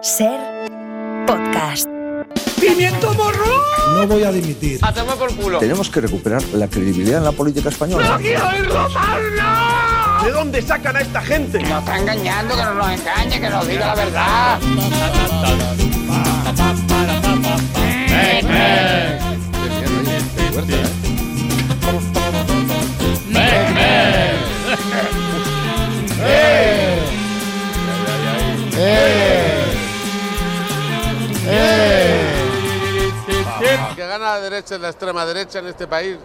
Ser podcast. ¡Pimiento morro! No voy a dimitir. A tomar por culo. Tenemos que recuperar la credibilidad en la política española. ¡No quiero oírlo más, no! ¿De dónde sacan a esta gente? Nos está engañando, que no nos engañe, que nos diga la verdad. Que gana la derecha y la extrema derecha en este país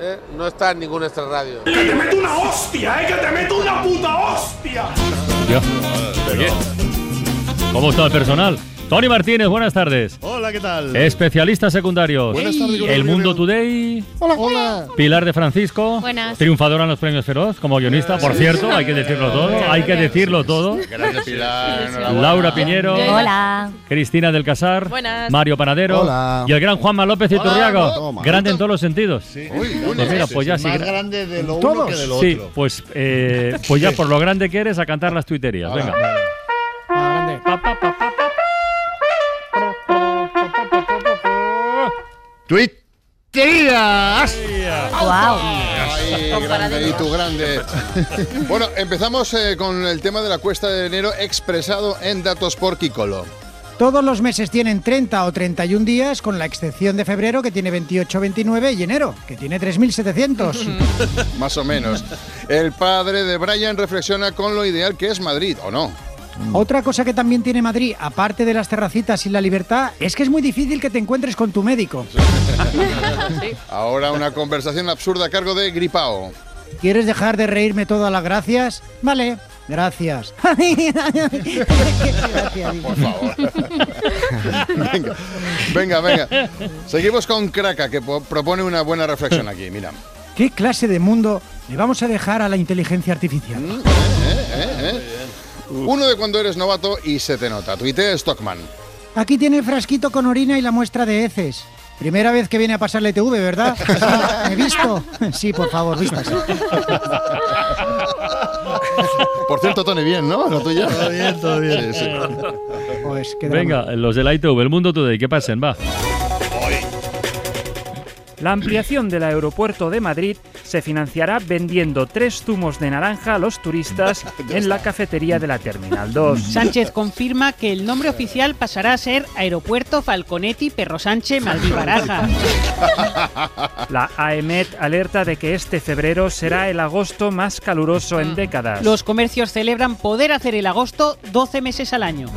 ¿eh? no está en ningún extrarradio. ¡Que te meto una hostia, eh! ¡Que te meto una puta hostia! ¿Cómo está el personal? Tony Martínez, buenas tardes. Hola, ¿qué tal? Especialistas secundarios. Buenas tardes, El. Mundo Today. Hola. Pilar de Francisco. Buenas. Triunfadora en los premios Feroz como guionista, por cierto, hay que decirlo todo. Hay que decirlo todo. Grande Pilar. Laura Piñero. Hola. Cristina del Casar. Buenas. Mario Panadero. Hola. Y el gran Juanma López Iturriago. Toma. Grande en todos los sentidos. Uy, Pues mira, pues ya sí. Más gra- grande de lo uno que de lo Sí, otro. pues, eh, pues ya por lo grande que eres a cantar las tuiterías. Hola. Venga. ¡Tuiterías! Wow. Ay, grande, y tú grande. Bueno, empezamos eh, con el tema de la cuesta de enero expresado en datos por Kikolo. Todos los meses tienen 30 o 31 días, con la excepción de febrero, que tiene 28 o 29, y enero, que tiene 3.700. Más o menos. El padre de Brian reflexiona con lo ideal que es Madrid, ¿o no? Otra cosa que también tiene Madrid, aparte de las terracitas y la libertad, es que es muy difícil que te encuentres con tu médico. Ahora una conversación absurda a cargo de Gripao. ¿Quieres dejar de reírme todas las gracias? Vale, gracias. Por favor. venga, venga, venga. Seguimos con Kraka, que po- propone una buena reflexión aquí. Mira. ¿Qué clase de mundo le vamos a dejar a la inteligencia artificial? Uno de cuando eres novato y se te nota. Tuitea Stockman. Aquí tiene el frasquito con orina y la muestra de heces. Primera vez que viene a pasar la ITV, ¿verdad? Sí, ¿He visto? Sí, por favor, vístase. Por cierto, Tony, bien, ¿no? Lo tuyo. Todo bien, todo bien. Sí, sí. Pues. Venga, los de la ITV, el Mundo Today, que pasen, va. La ampliación del aeropuerto de Madrid se financiará vendiendo tres zumos de naranja a los turistas en la cafetería de la Terminal 2. Sánchez confirma que el nombre oficial pasará a ser Aeropuerto Falconetti Perro Sánchez Maldivaraja. La AEMET alerta de que este febrero será el agosto más caluroso en décadas. Los comercios celebran poder hacer el agosto 12 meses al año.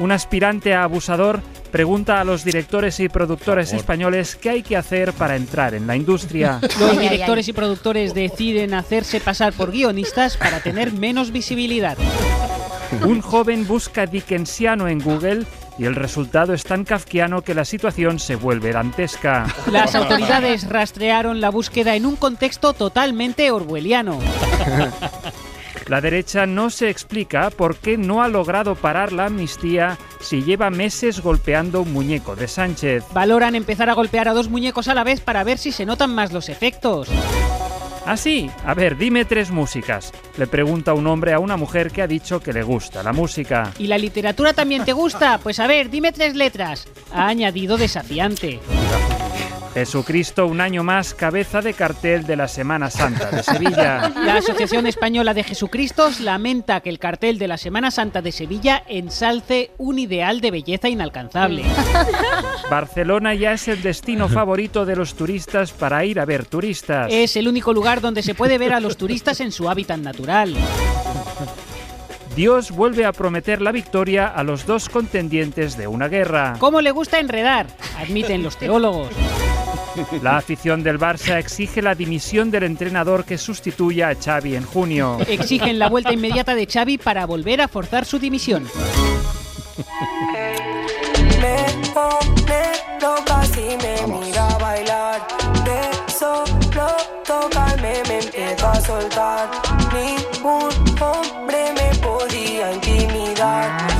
Un aspirante a abusador pregunta a los directores y productores españoles qué hay que hacer para entrar en la industria. Los directores y productores deciden hacerse pasar por guionistas para tener menos visibilidad. Un joven busca Dickensiano en Google y el resultado es tan kafkiano que la situación se vuelve dantesca. Las autoridades rastrearon la búsqueda en un contexto totalmente orwelliano. La derecha no se explica por qué no ha logrado parar la amnistía si lleva meses golpeando un muñeco de Sánchez. Valoran empezar a golpear a dos muñecos a la vez para ver si se notan más los efectos. Así, a ver, dime tres músicas. Le pregunta un hombre a una mujer que ha dicho que le gusta la música. ¿Y la literatura también te gusta? Pues a ver, dime tres letras. Ha añadido desafiante. Jesucristo un año más cabeza de cartel de la Semana Santa de Sevilla. La Asociación Española de Jesucristos lamenta que el cartel de la Semana Santa de Sevilla ensalce un ideal de belleza inalcanzable. Barcelona ya es el destino favorito de los turistas para ir a ver turistas. Es el único lugar donde se puede ver a los turistas en su hábitat natural. Dios vuelve a prometer la victoria a los dos contendientes de una guerra. ¿Cómo le gusta enredar? Admiten los teólogos. La afición del Barça exige la dimisión del entrenador que sustituya a Xavi en junio. Exigen la vuelta inmediata de Xavi para volver a forzar su dimisión. Me pone loca si me mira bailar. De solo tocarme me empiezo a soltar. Ningún hombre me podía intimidar.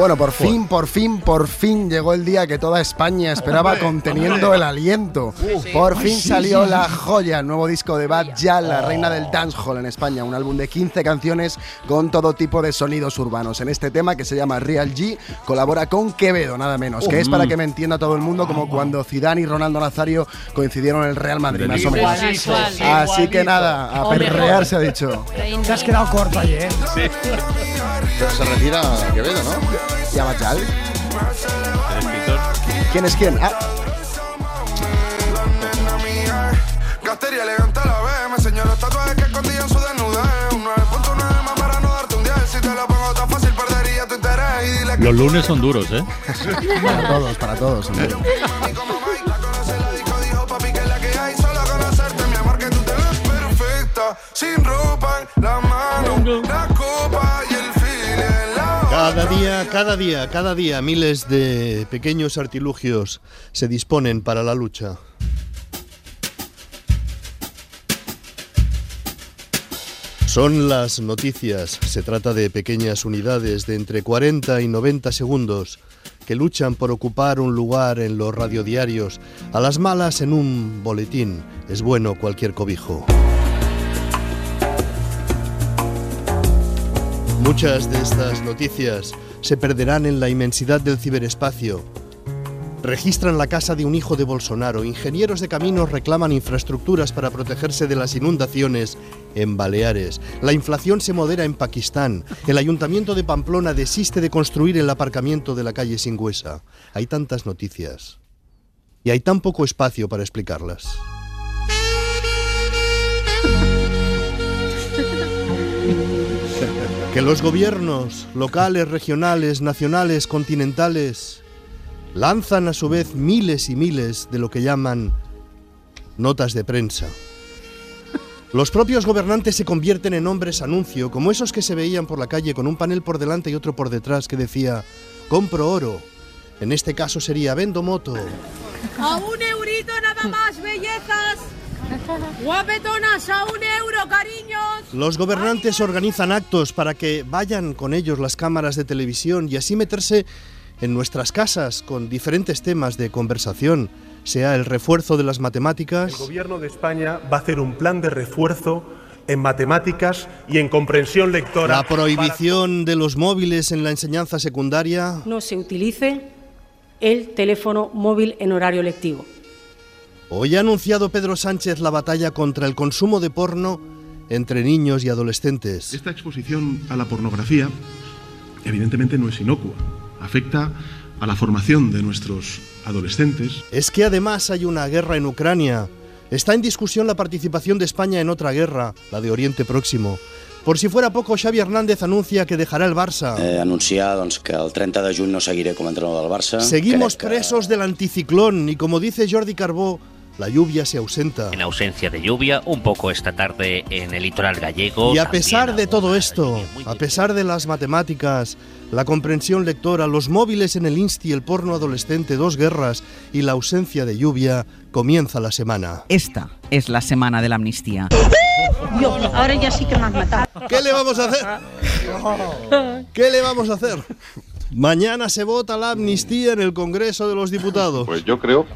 Bueno, por fin, por fin, por fin llegó el día que toda España esperaba conteniendo el aliento. Por fin salió la joya, el nuevo disco de Bad Ya, la reina del dancehall en España, un álbum de 15 canciones con todo tipo de sonidos urbanos. En este tema que se llama Real G colabora con Quevedo, nada menos, que es para que me entienda todo el mundo como cuando Zidane y Ronaldo Nazario coincidieron en el Real Madrid, más o menos. Así que nada, a perrear se ha dicho. Te has quedado corto allí, ¿eh? Sí. Pero se retira Quevedo, ¿no? Chal. ¿Quién es quién? Ah, Gastería elegante a la vez, me enseñó los tatuajes que escondían su desnudez. Un 9.9 más para no darte un 10. Si te lo pongo tan fácil, perdería tu interés. Y dile que Los lunes son duros, ¿eh? para todos, para todos. Sin ropa la mano, la copa y el Cada día, cada día, cada día, miles de pequeños artilugios se disponen para la lucha. Son las noticias. Se trata de pequeñas unidades de entre 40 y 90 segundos que luchan por ocupar un lugar en los radiodiarios, a las malas en un boletín. Es bueno cualquier cobijo. Muchas de estas noticias se perderán en la inmensidad del ciberespacio. Registran la casa de un hijo de Bolsonaro. Ingenieros de caminos reclaman infraestructuras para protegerse de las inundaciones en Baleares. La inflación se modera en Pakistán. El ayuntamiento de Pamplona desiste de construir el aparcamiento de la calle Singüesa. Hay tantas noticias. Y hay tan poco espacio para explicarlas. Que los gobiernos locales, regionales, nacionales, continentales lanzan a su vez miles y miles de lo que llaman notas de prensa. Los propios gobernantes se convierten en hombres anuncio, como esos que se veían por la calle con un panel por delante y otro por detrás que decía, compro oro. En este caso sería, vendo moto. A un eurito nada más, bellezas. Guapetonas, a un euro, cariños. Los gobernantes organizan actos para que vayan con ellos las cámaras de televisión y así meterse en nuestras casas con diferentes temas de conversación, sea el refuerzo de las matemáticas, El gobierno de España va a hacer un plan de refuerzo en matemáticas y en comprensión lectora. la prohibición de los móviles en la enseñanza secundaria, no se utilice el teléfono móvil en horario lectivo. Hoy ha anunciado Pedro Sánchez la batalla contra el consumo de porno entre niños y adolescentes. Esta exposición a la pornografía evidentemente no es inocua. Afecta a la formación de nuestros adolescentes. Es que además hay una guerra en Ucrania. Está en discusión la participación de España en otra guerra, la de Oriente Próximo. Por si fuera poco, Xavi Hernández anuncia que dejará el Barça. Eh, anunciar doncs, que el 30 de juny no seguiré com a entrenador del Barça. Seguimos Crec que- presos del anticiclón y como dice Jordi Carbó, la lluvia se ausenta. En ausencia de lluvia, un poco esta tarde en el litoral gallego. Y a pesar de todo esto, a pesar de las matemáticas, la comprensión lectora, los móviles en el Insti, el porno adolescente, dos guerras y la ausencia de lluvia, comienza la semana. Esta es la semana de la amnistía. Dios, ahora ya sí que me has matado. ¿Qué le vamos a hacer? ¿Qué le vamos a hacer? Mañana se vota la amnistía en el Congreso de los Diputados. Pues yo creo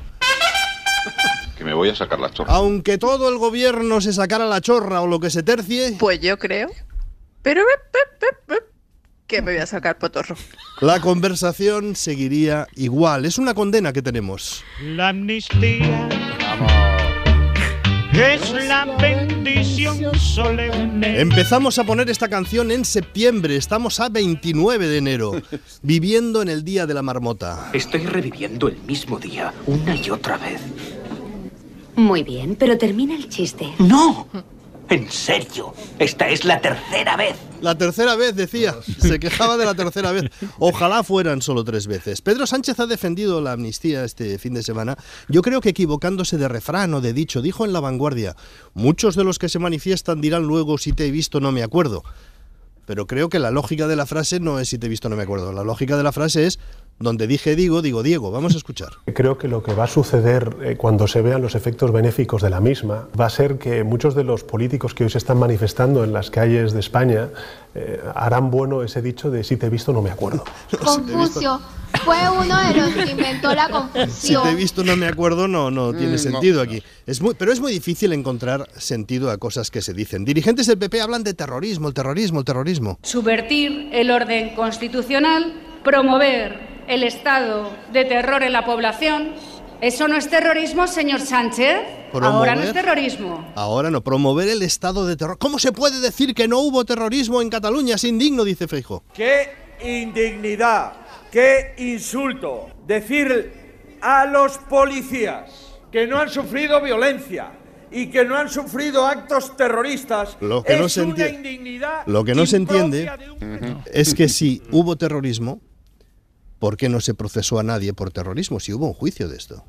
que me voy a sacar la chorra. Aunque todo el gobierno se sacara la chorra o lo que se tercie, Pues yo creo. Pero que me voy a sacar potorro. la conversación seguiría igual. Es una condena que tenemos. La amnistía es la bendición solemne. Empezamos a poner esta canción en septiembre, estamos a 29 de enero, viviendo en el Día de la Marmota. Estoy reviviendo el mismo día, una y otra vez. Muy bien, pero termina el chiste. ¡No! En serio, esta es la tercera vez. La tercera vez, decía, se quejaba de la tercera vez. Ojalá fueran solo tres veces. Pedro Sánchez ha defendido la amnistía este fin de semana, yo creo que equivocándose de refrán o de dicho, dijo en La Vanguardia, muchos de los que se manifiestan dirán luego si te he visto no me acuerdo. Pero creo que la lógica de la frase no es si te he visto no me acuerdo, la lógica de la frase es Donde dije digo, digo Diego. Vamos a escuchar. Creo que lo que va a suceder eh, cuando se vean los efectos benéficos de la misma va a ser que muchos de los políticos que hoy se están manifestando en las calles de España eh, harán bueno ese dicho de si te he visto no me acuerdo. Confucio fue uno de los que inventó la Si confusión. te he visto no me acuerdo, no, no tiene Mm, sentido no. aquí. Es muy, pero es muy difícil encontrar sentido a cosas que se dicen. Dirigentes del PP hablan de terrorismo, el terrorismo, el terrorismo. subvertir el orden constitucional, promover el estado de terror en la población. ¿Eso no es terrorismo, señor Sánchez? Ahora no es terrorismo. Ahora no, promover el estado de terror. ¿Cómo se puede decir que no hubo terrorismo en Cataluña? Es indigno, dice Feijo. ¡Qué indignidad! ¡Qué insulto! Decir a los policías que no han sufrido violencia y que no han sufrido actos terroristas Lo que es no se una entiende- indignidad Lo que no se entiende es que si hubo terrorismo, ¿por qué no se procesó a nadie por terrorismo? Si hubo un juicio de esto.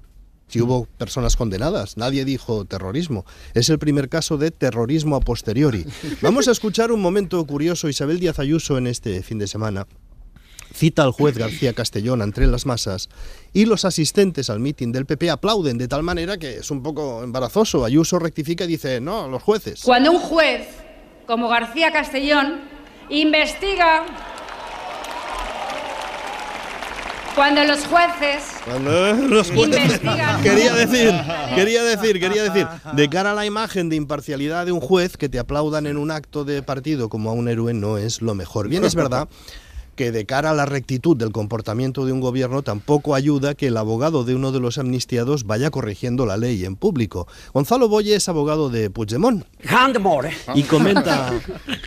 Si hubo personas condenadas, nadie dijo terrorismo. Es el primer caso de terrorismo a posteriori. Vamos a escuchar un momento curioso. Isabel Díaz Ayuso en este fin de semana cita al juez García Castellón entre las masas y los asistentes al mitin del PP aplauden de tal manera que es un poco embarazoso. Ayuso rectifica y dice, no, los jueces. Cuando un juez como García Castellón investiga, cuando los jueces Cuando los jueces- quería decir, quería decir, quería decir, de cara a la imagen de imparcialidad de un juez que te aplaudan en un acto de partido como a un héroe no es lo mejor. Bien es verdad que de cara a la rectitud del comportamiento de un gobierno tampoco ayuda que el abogado de uno de los amnistiados vaya corrigiendo la ley en público. Gonzalo Boye es abogado de Puigdemont. Y comenta,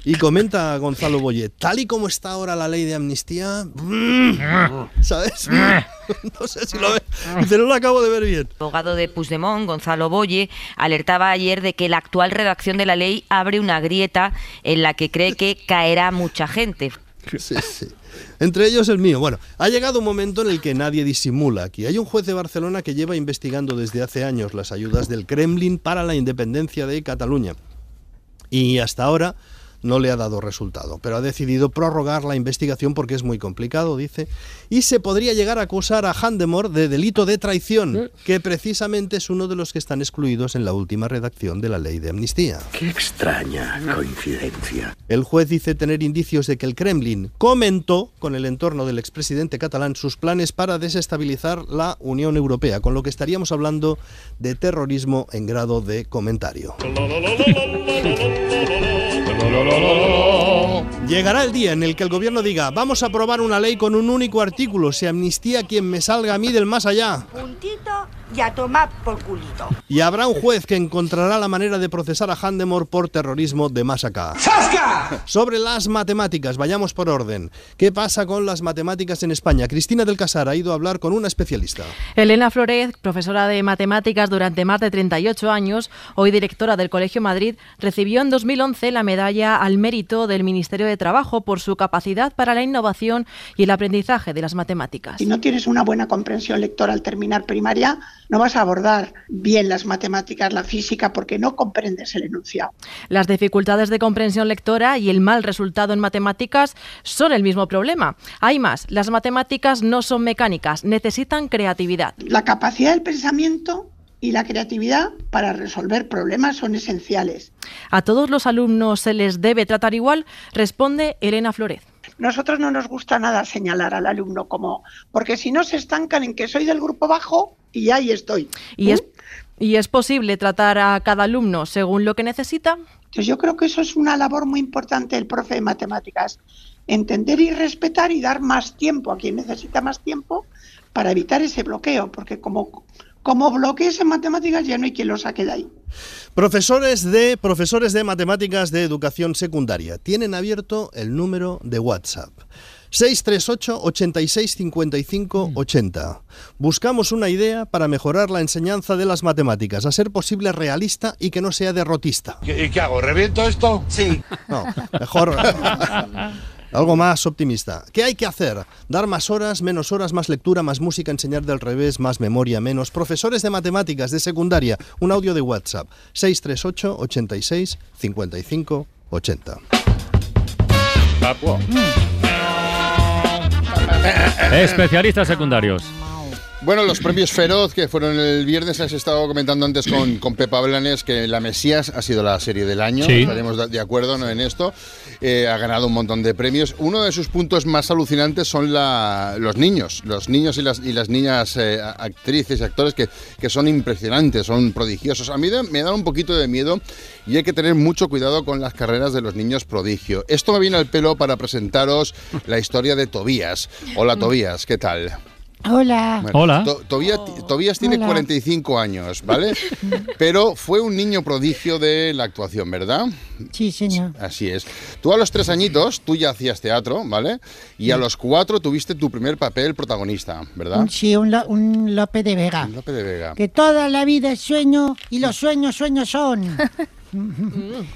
y comenta Gonzalo Boye, tal y como está ahora la ley de amnistía, mm, ¿sabes? No sé si lo ve. Dice, no lo acabo de ver bien. abogado de Puigdemont, Gonzalo Boye, alertaba ayer de que la actual redacción de la ley abre una grieta en la que cree que caerá mucha gente. Sí, sí. Entre ellos el mío. Bueno, ha llegado un momento en el que nadie disimula aquí. Hay un juez de Barcelona que lleva investigando desde hace años las ayudas del Kremlin para la independencia de Cataluña. Y hasta ahora no le ha dado resultado, pero ha decidido prorrogar la investigación porque es muy complicado, dice, y se podría llegar a acusar a Handemor de delito de traición, que precisamente es uno de los que están excluidos en la última redacción de la ley de amnistía. Qué extraña coincidencia. El juez dice tener indicios de que el Kremlin comentó con el entorno del expresidente catalán sus planes para desestabilizar la Unión Europea, con lo que estaríamos hablando de terrorismo en grado de comentario. Llegará el día en el que el gobierno diga, vamos a aprobar una ley con un único artículo, se amnistía quien me salga a mí del más allá. Puntito y a tomar por culito. Y habrá un juez que encontrará la manera de procesar a Handemore por terrorismo de más acá. Sobre las matemáticas, vayamos por orden. ¿Qué pasa con las matemáticas en España? Cristina del Casar ha ido a hablar con una especialista. Elena Flores, profesora de matemáticas durante más de 38 años, hoy directora del Colegio Madrid, recibió en 2011 la medalla al mérito del Ministerio de Trabajo por su capacidad para la innovación y el aprendizaje de las matemáticas. Si no tienes una buena comprensión lectora al terminar primaria, no vas a abordar bien las matemáticas, la física, porque no comprendes el enunciado. Las dificultades de comprensión lectora y el mal resultado en matemáticas son el mismo problema. Hay más, las matemáticas no son mecánicas, necesitan creatividad. La capacidad del pensamiento y la creatividad para resolver problemas son esenciales. ¿A todos los alumnos se les debe tratar igual? Responde Elena Flores. Nosotros no nos gusta nada señalar al alumno como, porque si no se estancan en que soy del grupo bajo y ahí estoy. ¿Y es, ¿Y es posible tratar a cada alumno según lo que necesita? Entonces yo creo que eso es una labor muy importante del profe de matemáticas, entender y respetar y dar más tiempo a quien necesita más tiempo para evitar ese bloqueo, porque como, como bloquees en matemáticas ya no hay quien lo saque de ahí. Profesores de, profesores de matemáticas de educación secundaria tienen abierto el número de WhatsApp. 638 86 55 80. Buscamos una idea para mejorar la enseñanza de las matemáticas, a ser posible realista y que no sea derrotista. ¿Y qué hago? ¿Reviento esto? Sí. No, mejor algo más optimista. ¿Qué hay que hacer? Dar más horas, menos horas, más lectura, más música, enseñar del revés, más memoria, menos. Profesores de matemáticas de secundaria, un audio de WhatsApp 638 86 55 80. Especialistas secundarios. Bueno, los premios Feroz, que fueron el viernes, has estado comentando antes con, con Pepa Blanes que La Mesías ha sido la serie del año. Sí. Estaremos de- acuerdo ¿no? en esto. Eh, ha ganado un montón de premios. Uno de sus puntos más alucinantes son la- los niños. Los niños y las, y las niñas eh, a- actrices y actores que, que son impresionantes, son prodigiosos. A mí me da un poquito de miedo y hay que tener mucho cuidado con las carreras de los niños prodigio. Esto me viene al pelo para presentaros la historia de Tobías. Hola Tobías, ¿qué tal? Hola. Bueno, To- Tobías, Tobías tiene Hola. 45 años, ¿vale? Pero fue un niño prodigio de la actuación, ¿verdad? Sí, señor. Así es. Tú a los tres añitos, tú ya hacías teatro, ¿vale? Y a los cuatro tuviste tu primer papel protagonista, ¿verdad? Un, sí, un, Lo- un Lope de Vega. Lope de Vega. Que toda la vida es sueño y los sueños, sueños son.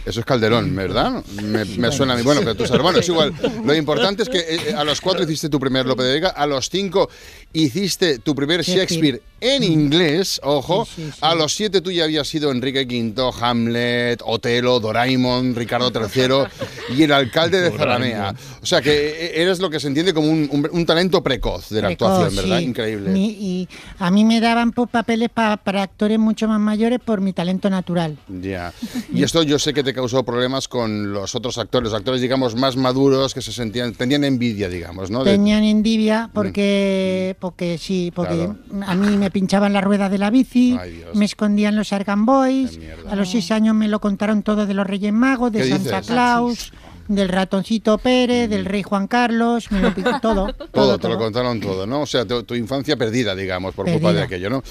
Eso es Calderón, ¿verdad? Me, me suena a mí. Bueno, pero tus hermanos es igual. Lo importante es que eh, a los cuatro hiciste tu primer Lope de Vega, a los cinco hiciste tu primer Shakespeare en inglés, ojo. A los siete tú ya habías sido Enrique V, Hamlet, Otelo, Doraemon, Ricardo III y el alcalde de Zalamea. O sea que eh, eres lo que se entiende como un, un- un talento precoz de la Precoz, actuación, ¿verdad? sí. Increíble. Y a mí me daban papeles pa- para actores mucho más mayores por mi talento natural. Ya. Y esto yo sé que te causó problemas con los otros actores, los actores, digamos, más maduros que se sentían, tenían envidia, digamos, ¿no? Tenían envidia porque, porque sí, porque Claro. a mí me pinchaban las ruedas de la bici, Ay, me escondían los Argan Boys, a los seis años me lo contaron todo de los Reyes Magos, de ¿Qué Santa dices? Claus, del ratoncito Pérez, del rey Juan Carlos, me lo pintó todo. Todo, te lo contaron todo, ¿no? O sea, tu, tu infancia perdida, digamos, por culpa de aquello, ¿no?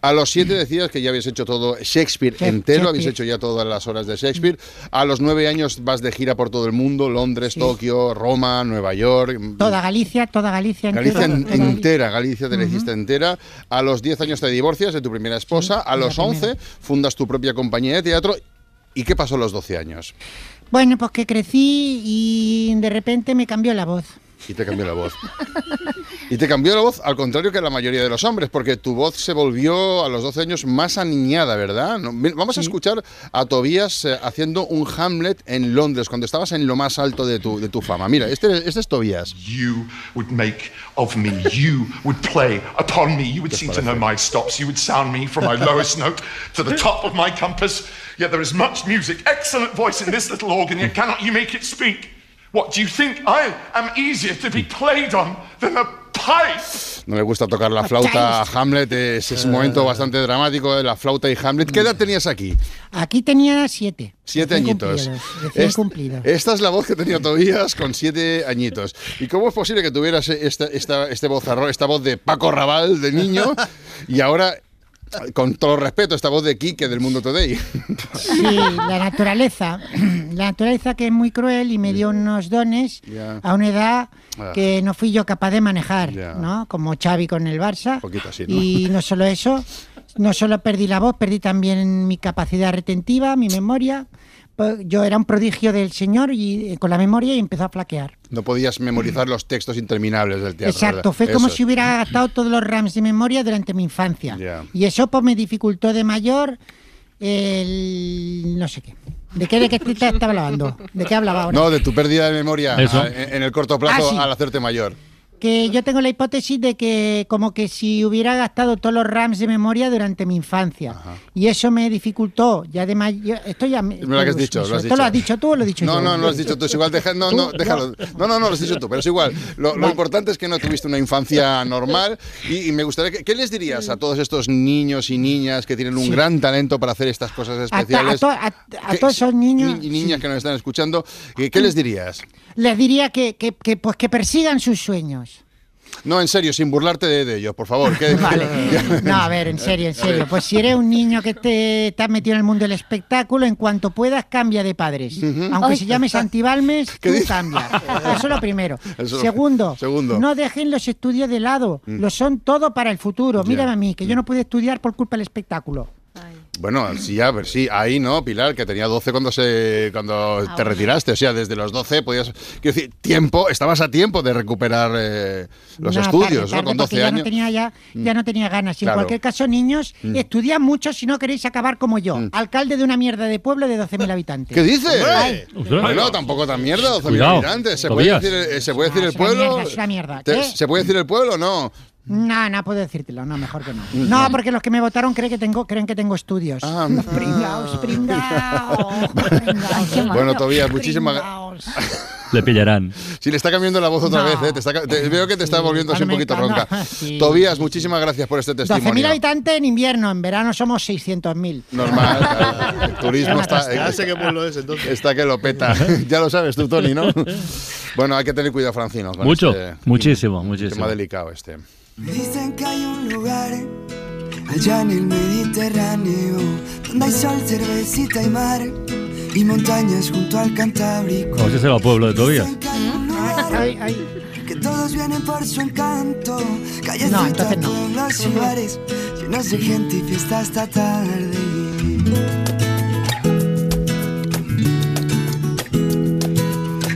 A los siete decías que ya habías hecho todo Shakespeare Shak- entero, habéis Shakespeare. hecho ya todas las horas de Shakespeare. A los nueve años vas de gira por todo el mundo, Londres, Tokio, Roma, Nueva York. Toda Galicia, toda Galicia. Galicia entera, en- toda Galicia. entera, Galicia te la hiciste entera. A los 10 años te divorcias de tu primera esposa. a los 11 fundas tu propia compañía de teatro. ¿Y qué pasó a los 12 años? Bueno, pues que crecí y de repente me cambió la voz. Y te cambió la voz. Y te cambió la voz al contrario que la mayoría de los hombres, porque tu voz se volvió a los 12 años más aniñada, ¿verdad? No, Vamos a escuchar a Tobías eh, haciendo un Hamlet en Londres, cuando estabas en lo más alto de tu, de tu fama. Mira, este, este es Tobías. You would make of me. You would play upon me. You would seem to know my stops. You would sound me from my lowest note to the top of my compass. Yet there is much music, excellent voice in this little organ, yet cannot you make it speak? What, do you think I am easier to be played on than a pipe? No le gusta tocar la flauta a Hamlet, es, es un momento bastante dramático de la flauta y Hamlet. ¿Qué edad tenías aquí? Aquí tenía siete. Siete Recién añitos. Es- esta es la voz que tenía Tobías con siete añitos. ¿Y cómo es posible que tuvieras esta, esta, este vozarrón, esta voz de Paco Raval de niño y ahora, con todo respeto, esta voz de Quique del Mundo Today? Sí, la naturaleza. La naturaleza que es muy cruel y me dio unos dones a una edad Ah. que no fui yo capaz de manejar. ¿no? Como Xavi con el Barça. poquito así, ¿no? Y no solo eso, no solo perdí la voz, perdí también mi capacidad retentiva, mi memoria. Yo era un prodigio del Señor y eh, con la memoria y empezó a flaquear. No podías memorizar los textos interminables del teatro. Exacto, ¿verdad? fue como si hubiera gastado todos los rams de memoria durante mi infancia. Y eso pues me dificultó de mayor el no sé qué. ¿De qué de qué estaba hablando? ¿De qué hablaba ahora? No, de tu pérdida de memoria Eso. a- en en el corto plazo Ah, sí. al hacerte mayor. Que yo tengo la hipótesis de que como que si hubiera gastado todos los rams de memoria durante mi infancia. Y eso me dificultó ya de mayor. Esto ya me, que has dicho, lo has ¿Esto dicho. lo has dicho tú o lo he dicho No, yo? no, no lo has dicho tú. Es igual, deja- no, no, Tú, déjalo. No, no, no, lo has dicho tú, pero es igual. Lo, lo importante es que no tuviste una infancia normal y, y me gustaría que, ¿qué les dirías a todos estos niños y niñas que tienen un Sí. gran talento para hacer estas cosas A, to- a especiales? to- a- todos esos niños ni- y niñas que nos están escuchando, ¿qué, qué les dirías? les diría que, que, que, pues que persigan sus sueños. No, en serio, sin burlarte de, de ellos, por favor. que- Vale. No, a ver, en serio, en serio. Pues si eres un niño que te estás metido en el mundo del espectáculo, en cuanto puedas, cambia de padres. Aunque Ay. se llame Santibalmes, ¿Qué tú dices? cambias. Eso es lo primero. Eso- Segundo, segundo. no dejen los estudios de lado. Mm. Lo son todo para el futuro. Mírame a mí, que yo no pude estudiar por culpa del espectáculo. Bueno, sí, a ver, sí, ahí no, Pilar, que tenía 12 cuando se cuando te retiraste, o sea, desde los 12 podías, quiero decir, tiempo, estabas a tiempo de recuperar eh, los No, estudios, tarde, ¿no? Con tarde, porque 12 ya años. No tenía ya, ya no tenía ganas. Y Claro. en cualquier caso, niños, Mm. estudiad mucho si no queréis acabar como yo, alcalde de una mierda de pueblo de 12.000 habitantes. ¿Qué dices? Ay, Bueno, tampoco tan mierda, 12.000 Cuidado, habitantes. ¿Se puede decir, eh, ¿se puede decir Ah, el es una pueblo? mierda, es una mierda. Te- ¿Qué? ¿Se puede decir el pueblo o no? No, no puedo decírtelo, no, mejor que no. Mm. No, porque los que me votaron creen que tengo, creen que tengo estudios. Ah, pringaos, pringaos, pringaos. Bueno, Tobías, muchísimas Le pillarán. Si le está cambiando la voz otra No. vez, ¿eh? Te está ca- te- veo que te está volviendo así un poquito ronca. Sí. Tobías, muchísimas gracias por este 12.000 testimonio. habitantes en invierno, en verano somos 600.000. Normal, claro. el turismo está, Ya sé qué pueblo es entonces. está que lo peta. ya lo sabes tú, Tony, ¿no? bueno, hay que tener cuidado, Francino. Con Mucho, este muchísimo, muchísimo. Tema delicado este. Me dicen que hay un lugar allá en el Mediterráneo donde hay sol, cervecita y mar y montañas junto al Cantábrico. Como si será el pueblo de Tobías. Que hay un lugar que todos vienen por su encanto, callecitas, No, entonces no. pueblos y bares llenos de gente y fiesta hasta tarde.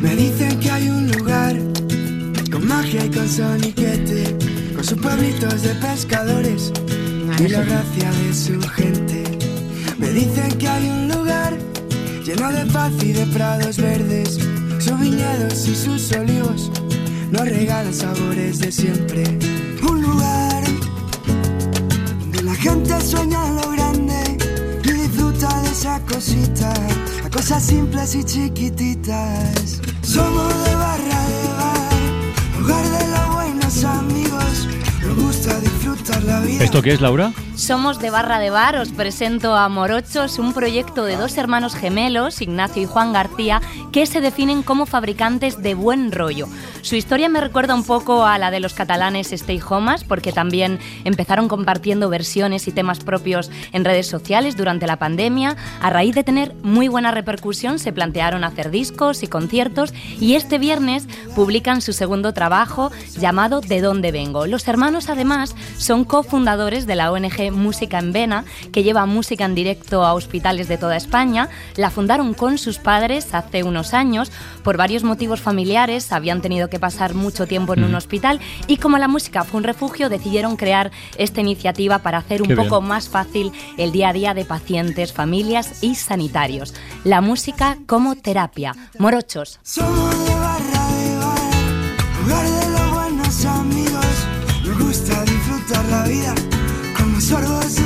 Me dicen que hay un lugar con magia y con sus pueblitos de pescadores y la gracia de su gente. Me dicen que hay un lugar lleno de paz y de prados verdes, sus viñedos y sus olivos nos regalan sabores de siempre. Un lugar donde la gente sueña lo grande y disfruta de esa cosita, a cosas simples y chiquititas. Somos de barra de bar, lugar de los buenos amigos, ¿Esto qué es, Laura? Somos de Barra de Bar, os presento a Morochos, un proyecto de dos hermanos gemelos, Ignacio y Juan García, que se definen como fabricantes de buen rollo. Su historia me recuerda un poco a la de los catalanes Stay Homas, porque también empezaron compartiendo versiones y temas propios en redes sociales durante la pandemia. A raíz de tener muy buena repercusión, se plantearon hacer discos y conciertos y este viernes publican su segundo trabajo llamado De dónde vengo. Los hermanos además son cofundadores de la ONG Música en Vena, que lleva música en directo a hospitales de toda España. La fundaron con sus padres hace unos años. Por varios motivos familiares habían tenido que pasar mucho tiempo en un hospital y como la música fue un refugio, decidieron crear esta iniciativa para hacer un Qué poco bien. más fácil el día a día de pacientes, familias y sanitarios. La música como terapia. Morochos. Somos de barra de bar, lugar de los buenos amigos. Nos gusta disfrutar la vida como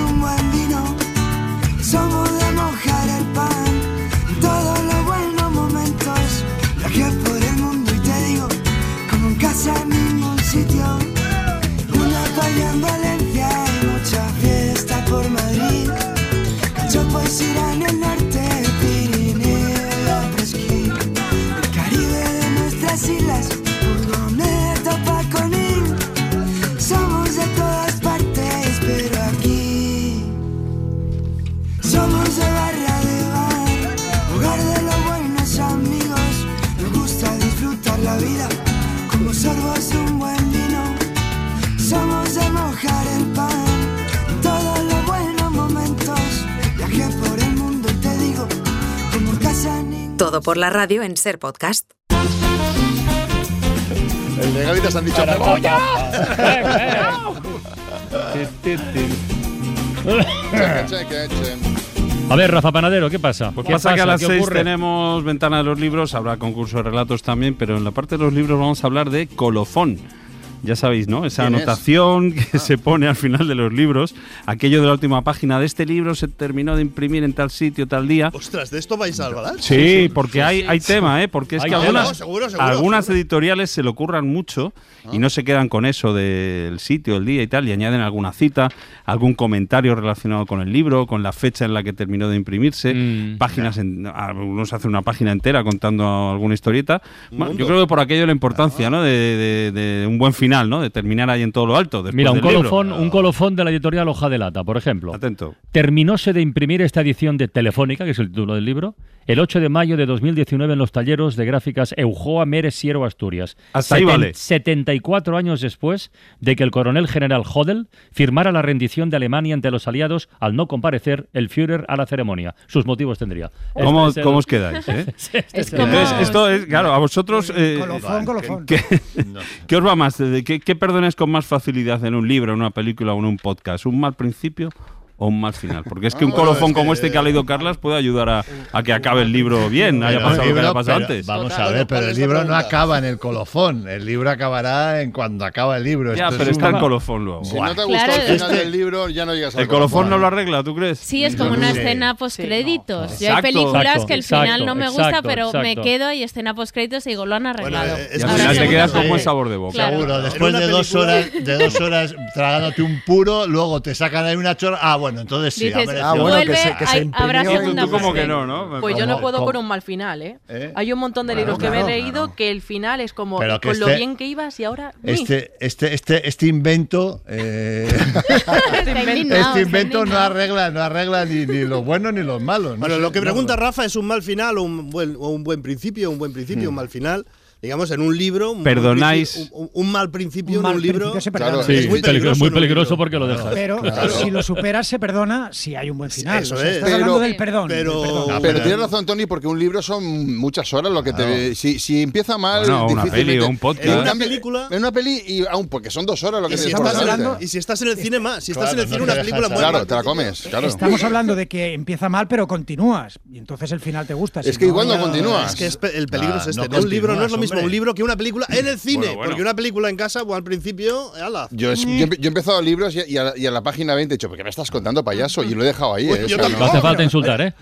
Todo por la radio en Ser Podcast. El de Galitas han dicho, cheque. A ver, Rafa Panadero, ¿qué pasa? Pues ¿Qué pasa, que a las ¿Qué 6 ocurre? tenemos ventana de los libros, habrá concurso de relatos también, pero en la parte de los libros vamos a hablar de colofón. Ya sabéis, ¿no? Esa ¿Quién es? anotación que se pone al final de los libros, aquello de la última página de este libro se terminó de imprimir en tal sitio, tal día. Ostras, ¿de esto vais a hablar? Sí, porque hay, hay tema, ¿eh? Porque es que algunas, No, seguro, seguro, algunas editoriales se le ocurran mucho y no se quedan con eso del sitio, el día y tal, y añaden alguna cita, algún comentario relacionado con el libro, con la fecha en la que terminó de imprimirse, Mm. páginas, en, algunos hacen una página entera contando alguna historieta. Bueno, yo creo que por aquello la importancia, ¿no? De, de- de un buen final final, ¿no? De terminar ahí en todo lo alto. Mira, un del libro. colofón, un colofón de la editorial Hoja de Lata, por ejemplo. Atento. Terminóse de imprimir esta edición de Telefónica, que es el título del libro, el 8 de mayo de 2019 en los talleros de gráficas Eujoa Meres Siero Asturias. Hasta ahí vale. 74 años después de que el coronel general Hodel firmara la rendición de Alemania ante los aliados al no comparecer el Führer a la ceremonia. Sus motivos tendría. ¿Cómo, Este es el- cómo os quedáis? eh? Este es Entonces, esto es, claro, a vosotros. eh, Colofón, colofón. ¿qué, qué os va más? ¿De ¿Qué, qué perdonáis con más facilidad en un libro, en una película o en un podcast? ¿Un mal principio o un mal final? Porque es que un No, colofón es que- como este que ha leído Carlas puede ayudar a, a que acabe el libro bien, haya pasado lo que haya pasado pero antes. Vamos a ver, pero el libro no acaba en el colofón. El libro acabará en cuando acaba el libro. Ya, Esto pero es está un- el colofón luego. Si no te gustó Claro. el final Este- del libro, ya no llegas al ¿El colofón no lo arregla, tú crees? Sí, es como una Sí. escena postcréditos. Yo hay películas Exacto, que el exacto, final no me gusta, exacto, pero me quedo y escena postcréditos y digo, lo han arreglado. Y al final te quedas con buen sabor de boca. Claro. Seguro, después de dos, horas, de dos horas tragándote un puro, luego te sacan ahí una chorra. Ah, bueno, entonces sí. Dices. Ah, bueno, que vuelve, se- que se hay- habrá segunda Tú como parte. que no, ¿no? Pues yo no puedo con un mal final, ¿eh? ¿Eh? Hay un montón de Bueno, libros que me he leído que el final es como con lo este- bien que ibas y ahora. Este, este, este, este invento, eh, indignado, este invento está no arregla, no arregla ni, ni los buenos ni los malos. no Bueno, lo que pregunta Rafa es un mal final o un buen, o un buen principio, un buen principio, un mal final. Digamos, en un libro. un Perdonáis- principio- Un, un mal principio Un en mal un libro. principio se perdona. Sí, es muy peligroso. muy en un peligroso porque lo dejas. Pero si lo superas, se perdona si hay un buen final. Eso O sea, es. estás Pero- hablando del perdón. pero- del perdón. Ah, pero tienes razón, Tony, porque un libro son muchas horas lo que te. Si, si empieza mal. Bueno, una peli o un podcast. En En una película. En una peli, y aún porque son dos horas lo que Y si, estás hablando- y si estás en el cine más, si estás Claro, en el cine, no una te película muy Claro, te la comes, claro. Estamos hablando de que empieza mal, pero continúas. Y entonces el final te gusta. Es que igual no continúas. Es que el peligro Ah, es este. no ¿no? un libro no es lo continúas, mismo hombre. un libro que una película en el cine. Bueno, bueno. Porque una película en casa, o al principio, ala. Yo, es- yo, he- yo he empezado libros y, y a, y a la página 20 he dicho, ¿pero qué me estás contando, payaso? Y lo he dejado ahí. Pues ¿eh? yo O sea, tampoco. No hace falta insultar, ¿eh?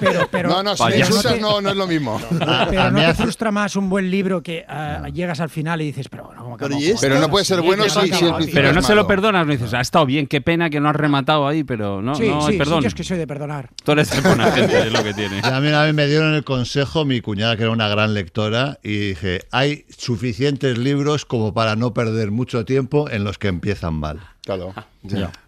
Pero, pero, no, no, si me insultas no, no es lo mismo. A- pero a no te frustra más un buen libro que ah, llegas al final y dices, pero bueno, ¿cómo Pero esto? Pero no puede ser Sí, bueno si, a si el Pero es no se lo perdonas, no dices, ha estado bien, qué pena que no has rematado ahí, pero no, Sí, no hay sí, perdón. sí, yo es que soy de perdonar. Tú eres de buena gente, es lo que tiene. A mí una vez me dieron el consejo, mi cuñada que era una gran lectora, y dije, hay suficientes libros como para no perder mucho tiempo en los que empiezan mal. Claro.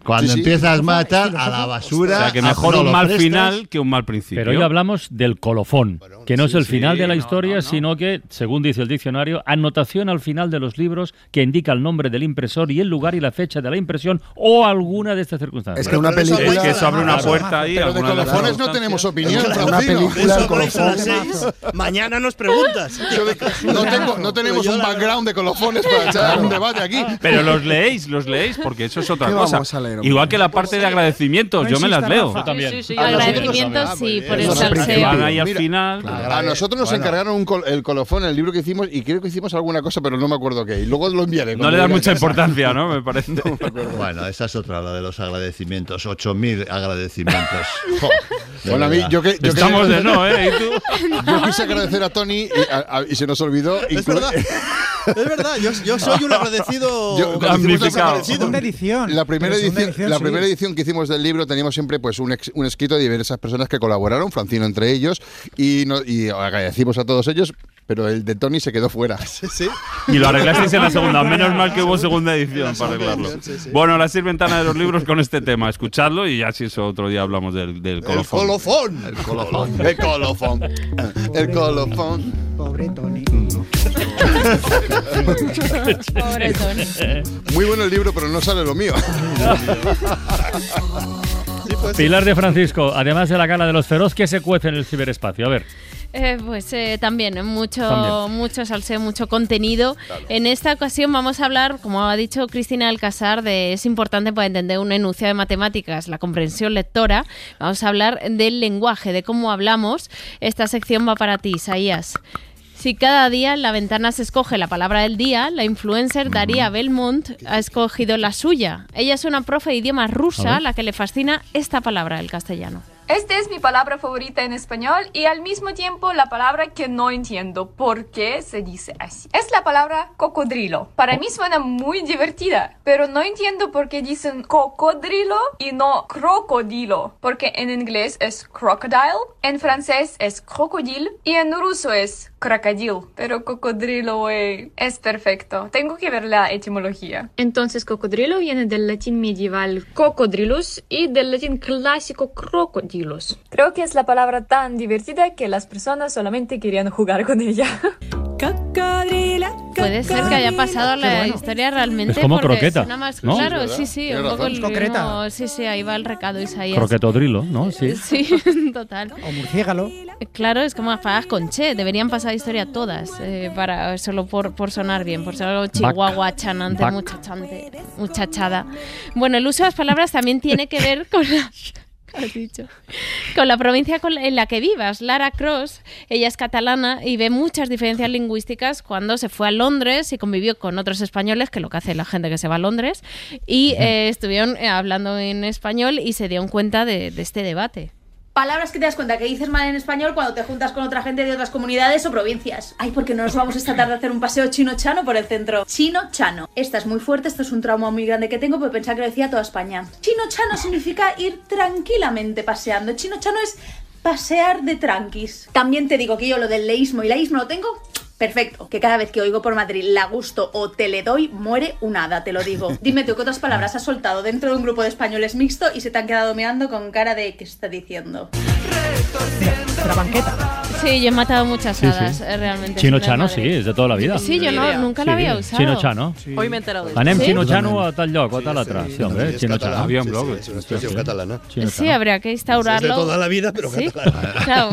Cuando Sí, sí. empiezas mal, tal, a la basura. O sea, que mejor no un mal prestas. final que un mal principio. Pero hoy hablamos del colofón, que no es el sí, final de la no, historia, no, no. sino que, según dice el diccionario, anotación al final de los libros que indica el nombre del impresor y el lugar y la fecha de la impresión o alguna de estas circunstancias. Es que una película. Es que eso abre una Claro. puerta ahí. Pero de colofones no tenemos opinión, Una película, el colofón. seis. Mañana nos preguntas. No, tengo- no tenemos un background de colofones para echar un debate aquí. Pero los leéis, los leéis, porque eso es otra ¿Qué cosa. vamos a leer, hombre? Igual que la parte de agradecimientos, No yo me las leo. Yo también. Sí, sí, sí, A nosotros- Agradecimientos, Ah, muy sí, por el Eso van ahí al final. A nosotros nos Bueno. encargaron un col- el colofón el libro que hicimos y creo que hicimos alguna cosa, pero no me acuerdo qué. Y luego lo enviaré. No le das mucha importancia, ¿no? Me parece. Bueno, esa es otra, la de los agradecimientos. 8.000 agradecimientos. Jo, Bueno, a mí, yo que, yo Estamos que- de no, ¿eh? ¿Y tú? Yo quise agradecer a Tony y, a- a- y se nos olvidó. Es verdad. Es verdad, yo, yo soy un agradecido. Yo- Segunda edición. La primera segunda edición, la sí. primera edición que hicimos del libro teníamos siempre pues un, ex- un escrito de diversas personas que colaboraron, Francino entre ellos, y, no- y agradecimos a todos ellos, pero el de Tony se quedó fuera. Sí, sí. Y lo arreglasteis en la segunda. Menos mal que hubo segunda edición para arreglarlo. edición, sí, sí. Bueno, la sirventana de los libros con este tema. Escuchadlo y ya si eso otro día hablamos del, del El colofón. colofón. El colofón. El colofón. El colofón. Pobre Tony. Pobre Tony. Muy bueno el libro, pero no sale lo mío. Pilar de Francisco, además de la gala de los feroz, ¿qué se cuece en el ciberespacio? A ver. Eh, pues eh, también, eh, mucho, También. mucho salseo, mucho contenido. En esta ocasión vamos a hablar, como ha dicho Cristina Alcázar, de es importante para entender un enunciado de matemáticas, la comprensión lectora. Vamos a hablar del lenguaje, de cómo hablamos. Esta sección va para ti, Isaías. Si cada día en la ventana se escoge la palabra del día, la influencer Daria Belmont ha escogido la suya. Ella es una profe de idioma rusa a la que le fascina esta palabra, el castellano. Esta es mi palabra favorita en español y al mismo tiempo la palabra que no entiendo por qué se dice así. Es la palabra cocodrilo. Para mí suena muy divertida, pero no entiendo por qué dicen cocodrilo y no crocodilo, porque en inglés es crocodile, en francés es crocodile y en ruso es crocodile. Pero cocodrilo, güey, es perfecto. Tengo que ver la etimología. Entonces, cocodrilo viene del latín medieval cocodrilus y del latín clásico crocodilus. Creo que es la palabra tan divertida que las personas solamente querían jugar con ella. Puede ser que haya pasado la historia realmente. Es como croqueta, más- ¿no? Claro, Sí, sí. Un poco el Croqueta. Sí, sí, ahí va el recado Isaías. Croquetodrilo, ¿no? Sí. Sí, total. O murciégalo. Claro, es como afagas con che. Deberían pasar historia todas. eh, para Solo por, por sonar bien. Por ser algo chihuahua, chanante, muchachante, muchachada. Bueno, el uso de las palabras también tiene que ver con la. ¿qué has dicho? Con la provincia con la- en la que vivas. Lara Cross, ella es catalana y ve muchas diferencias lingüísticas cuando se fue a Londres y convivió con otros españoles, que es lo que hace la gente que se va a Londres, y eh, estuvieron eh, hablando en español y se dieron cuenta de, de este debate. Palabras que te das cuenta que dices mal en español cuando te juntas con otra gente de otras comunidades o provincias. Ay, porque no nos vamos esta tarde a hacer un paseo chino-chano por el centro. Chino-chano. Esta es muy fuerte, esto es un trauma muy grande que tengo, pero pensaba que lo decía toda España. Chino-chano significa ir tranquilamente paseando. Chino-chano es pasear de tranquis. También te digo que yo lo del leísmo y laísmo lo tengo perfecto. Que cada vez que oigo por Madrid la gusto o te le doy, muere una hada, te lo digo. Dime tú qué otras palabras has soltado dentro de un grupo de españoles mixto y se te han quedado mirando con cara de ¿qué está diciendo? Trabanqueta. Sí, yo he matado muchas Sí, sí. hadas, eh, realmente. Chino Chano, sí, es de toda la vida. Sí, yo no, nunca la había usado. Chino Chano. Hoy me he enterado de eso. Anem ¿Sí? Chino Chano a tal lloc o a tal altre. Sí, hombre, Chino catalán. Chano. Había un blog, Sí, sí, es una expresión catalana. Chino Sí, habría que instaurarlo. Es de toda la vida, pero Sí, catalana. Claro.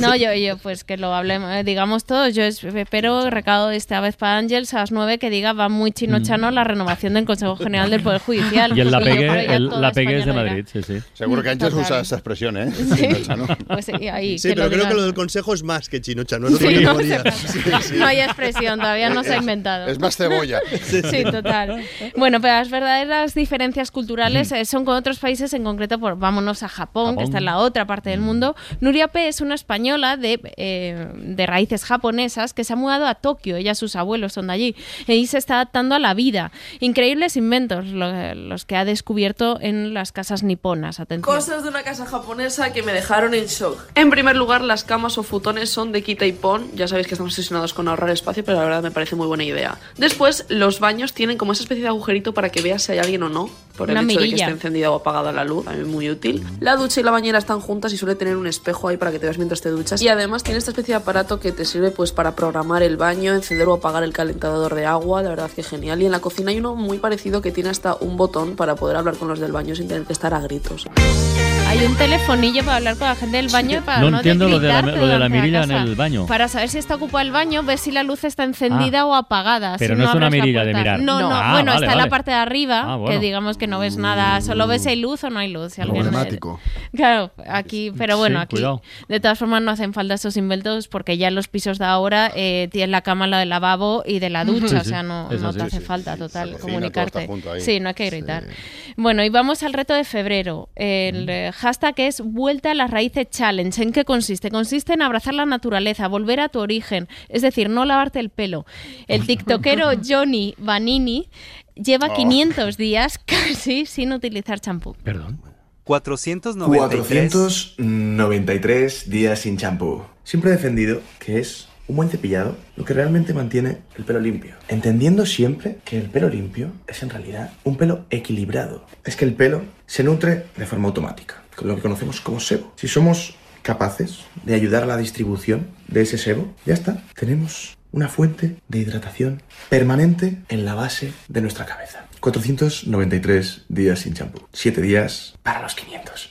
No, yo, yo, pues que lo hablemos, eh, digamos todos. Yo espero, recado esta vez para Ángels a las 9 que diga va muy chino chano la renovación del Consejo General del Poder Judicial. Mm. Y el la pegue, la pegue es de Madrid, sí, sí. Seguro que Ángel Total. usa esa expresión, ¿eh? Sí. Pues sí, ahí, Sí, que pero lo creo que lo del consejo es más que chino chano. Es Sí, otra no, categoría. se- Sí, sí. no hay expresión, todavía no se ha inventado. Es más cebolla. Sí, total. Bueno, pero las verdaderas diferencias culturales eh, son con otros países, en concreto, por, vámonos a Japón, que Japón. está en la otra parte del mundo. Nuria P. es una española de, eh, de raíces japonesas que se ha mudado a Tokio, ella y sus abuelos son de allí, y se está adaptando a la vida. Increíbles inventos lo- los que ha descubierto en las casas niponas. Atención. Cosas de una casa japonesa que me dejaron en shock. En primer lugar, las camas o futones son de quita y pon. Ya sabéis que estamos obsesionados con ahorrar espacio, pero la verdad me parece muy buena idea. Después, los baños tienen como esa especie de agujerito para que veas si hay alguien o no, por el Una hecho de que mirilla. esté encendida o apagada la luz, también muy útil. La ducha y la bañera están juntas y suele tener un espejo ahí para que te veas mientras te duchas. Y además tiene esta especie de aparato que te sirve pues para programar el baño, encender o apagar el calentador de agua, la verdad que genial. Y en la cocina hay uno muy parecido que tiene hasta un botón para poder hablar con los del baño sin tener que estar a gritos. Hay un telefonillo para hablar con la gente del baño para No no, entiendo lo de la- lo de la mirilla en el baño. Para saber si está ocupado el baño, ver si la luz está encendida o apagada. Pero si no es una mirilla de mirar. No, no, No. Ah, bueno, vale, está en la vale. parte de arriba, Ah, bueno. que digamos que no ves nada, solo ves si hay luz o no hay luz. Si alguien- Problemático. Claro, aquí, pero bueno, Sí, aquí cuidado. de todas formas no hacen falta esos inventos porque ya en los pisos de ahora eh, tienes la cama, la del lavabo y de la ducha, Sí, o sea, no, no te hace Sí, falta total comunicarte. Sí, no hay que gritar. Bueno, y vamos al reto de febrero. El hashtag es Vuelta a las raíces challenge. ¿En qué consiste? Consiste en abrazar la naturaleza, volver a tu origen, es decir, no lavarte el pelo. El tiktokero Johnny Vanini lleva Oh. 500 días casi sin utilizar champú. Perdón. 493. 493 días sin champú. Siempre he defendido que es un buen cepillado lo que realmente mantiene el pelo limpio. Entendiendo siempre que el pelo limpio es en realidad un pelo equilibrado. Es que el pelo se nutre de forma automática, lo que conocemos como sebo. Si somos capaces de ayudar a la distribución de ese sebo, ya está. Tenemos una fuente de hidratación permanente en la base de nuestra cabeza. 493 días sin champú. 7 días para los 500.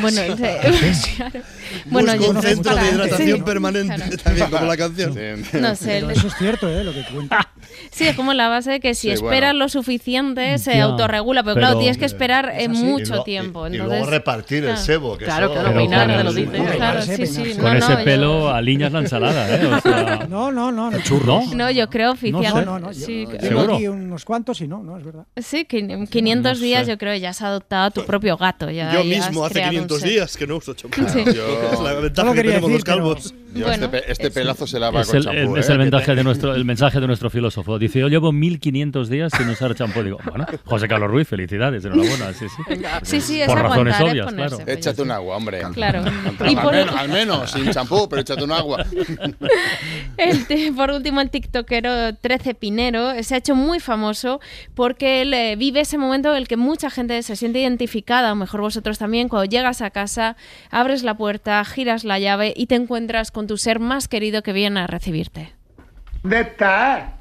Bueno, ese- claro. Bueno, Busco yo un centro de Sí, hidratación permanente, claro. también como la canción. No sé, Pero eso es cierto, ¿eh? Lo que cuenta. Sí, es como la base de que si Sí, esperas bueno. lo suficiente se Ya, autorregula, pero, claro, pero- tienes que esperar Y mucho lo- tiempo. y- y entonces, luego repartir el claro. sebo. Que Claro, claro, peinar, te lo el- dice. Peinarse, Claro, sí, sí. No, Con no, ese yo- pelo aliñas la ensalada, ¿eh? O sea, No, no, no. No, ¿no? No, yo creo oficial. no, no. no, yo Sí, aquí unos cuantos y no, no, es verdad. sí, quin- 500 No días sé. yo creo ya has adoptado a tu propio gato. Ya, Yo ya mismo hace creado un 500 tantos sé. días que no uso. Sí. Yo- es la No ventaja que tenemos los decir, pero- calvos. Yo Bueno, este, este pelazo se lava Es con el, champú. es ¿eh? el mensaje de nuestro, el mensaje de nuestro filósofo. Dice, yo llevo 1500 días sin usar champú. Digo, bueno, José Carlos Ruiz, felicidades, enhorabuena. Sí, sí. Sí, sí, es Por razones obvias, ponerse, claro. Échate un agua, hombre. Claro. Al, Y por- menos, al menos, sin champú, pero échate un agua. El te- por último, el tiktokero 13 Pinero se ha hecho muy famoso porque él eh, vive ese momento en el que mucha gente se siente identificada, o mejor vosotros también, cuando llegas a casa, abres la puerta, giras la llave y te encuentras con tu ser más querido que viene a recibirte. ¿Dónde estás?